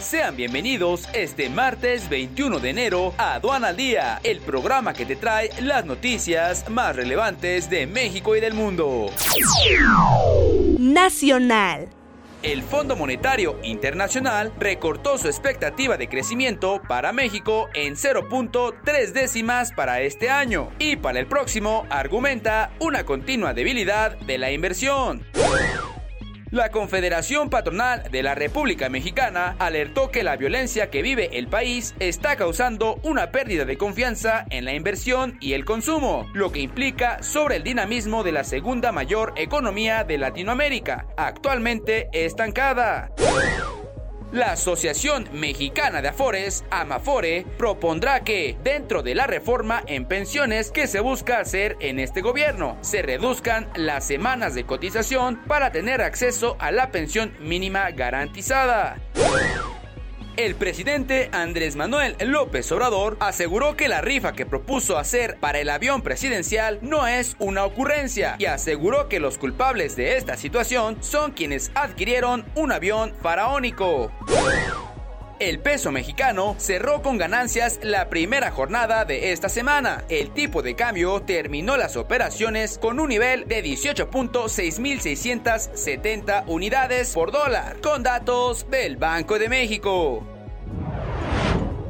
Sean bienvenidos este martes 21 de enero a Aduana al Día, el programa que te trae las noticias más relevantes de México y del mundo. Nacional. El Fondo Monetario Internacional recortó su expectativa de crecimiento para México en 0.3 décimas para este año y para el próximo argumenta una continua debilidad de la inversión. La Confederación Patronal de la República Mexicana alertó que la violencia que vive el país está causando una pérdida de confianza en la inversión y el consumo, lo que implica sobre el dinamismo de la segunda mayor economía de Latinoamérica, actualmente estancada. La Asociación Mexicana de Afores, Amafore, propondrá que, dentro de la reforma en pensiones que se busca hacer en este gobierno, se reduzcan las semanas de cotización para tener acceso a la pensión mínima garantizada. El presidente Andrés Manuel López Obrador aseguró que la rifa que propuso hacer para el avión presidencial no es una ocurrencia y aseguró que los culpables de esta situación son quienes adquirieron un avión faraónico. El peso mexicano cerró con ganancias la primera jornada de esta semana. El tipo de cambio terminó las operaciones con un nivel de 18.6670 unidades por dólar, con datos del Banco de México.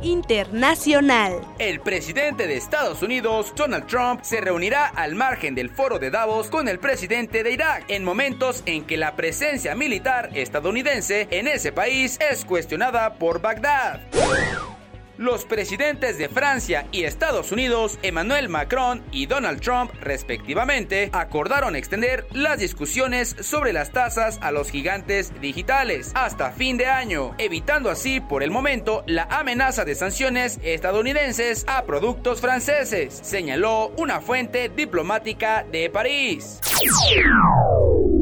Internacional. El presidente de Estados Unidos, Donald Trump, se reunirá al margen del foro de Davos con el presidente de Irak en momentos en que la presencia militar estadounidense en ese país es cuestionada por Bagdad. Los presidentes de Francia y Estados Unidos, Emmanuel Macron y Donald Trump, respectivamente, acordaron extender las discusiones sobre las tasas a los gigantes digitales hasta fin de año, evitando así por el momento la amenaza de sanciones estadounidenses a productos franceses, señaló una fuente diplomática de París.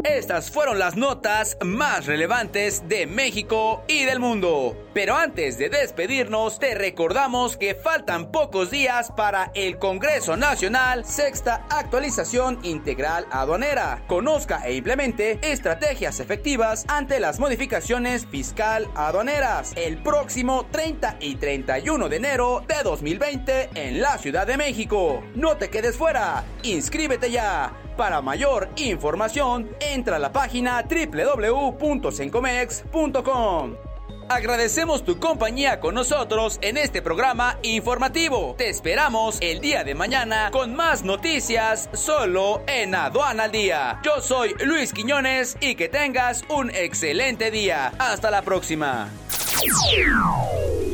Estas fueron las notas más relevantes de México y del mundo. Pero antes de despedirnos, te recordamos que faltan pocos días para el Congreso Nacional, sexta actualización integral aduanera. Conozca e implemente estrategias efectivas ante las modificaciones fiscal aduaneras el próximo 30 y 31 de enero de 2020 en la Ciudad de México. No te quedes fuera, inscríbete ya. Para mayor información, entra a la página www.sencomex.com. Agradecemos tu compañía con nosotros en este programa informativo. Te esperamos el día de mañana con más noticias solo en Aduana al Día. Yo soy Luis Quiñones y que tengas un excelente día. Hasta la próxima.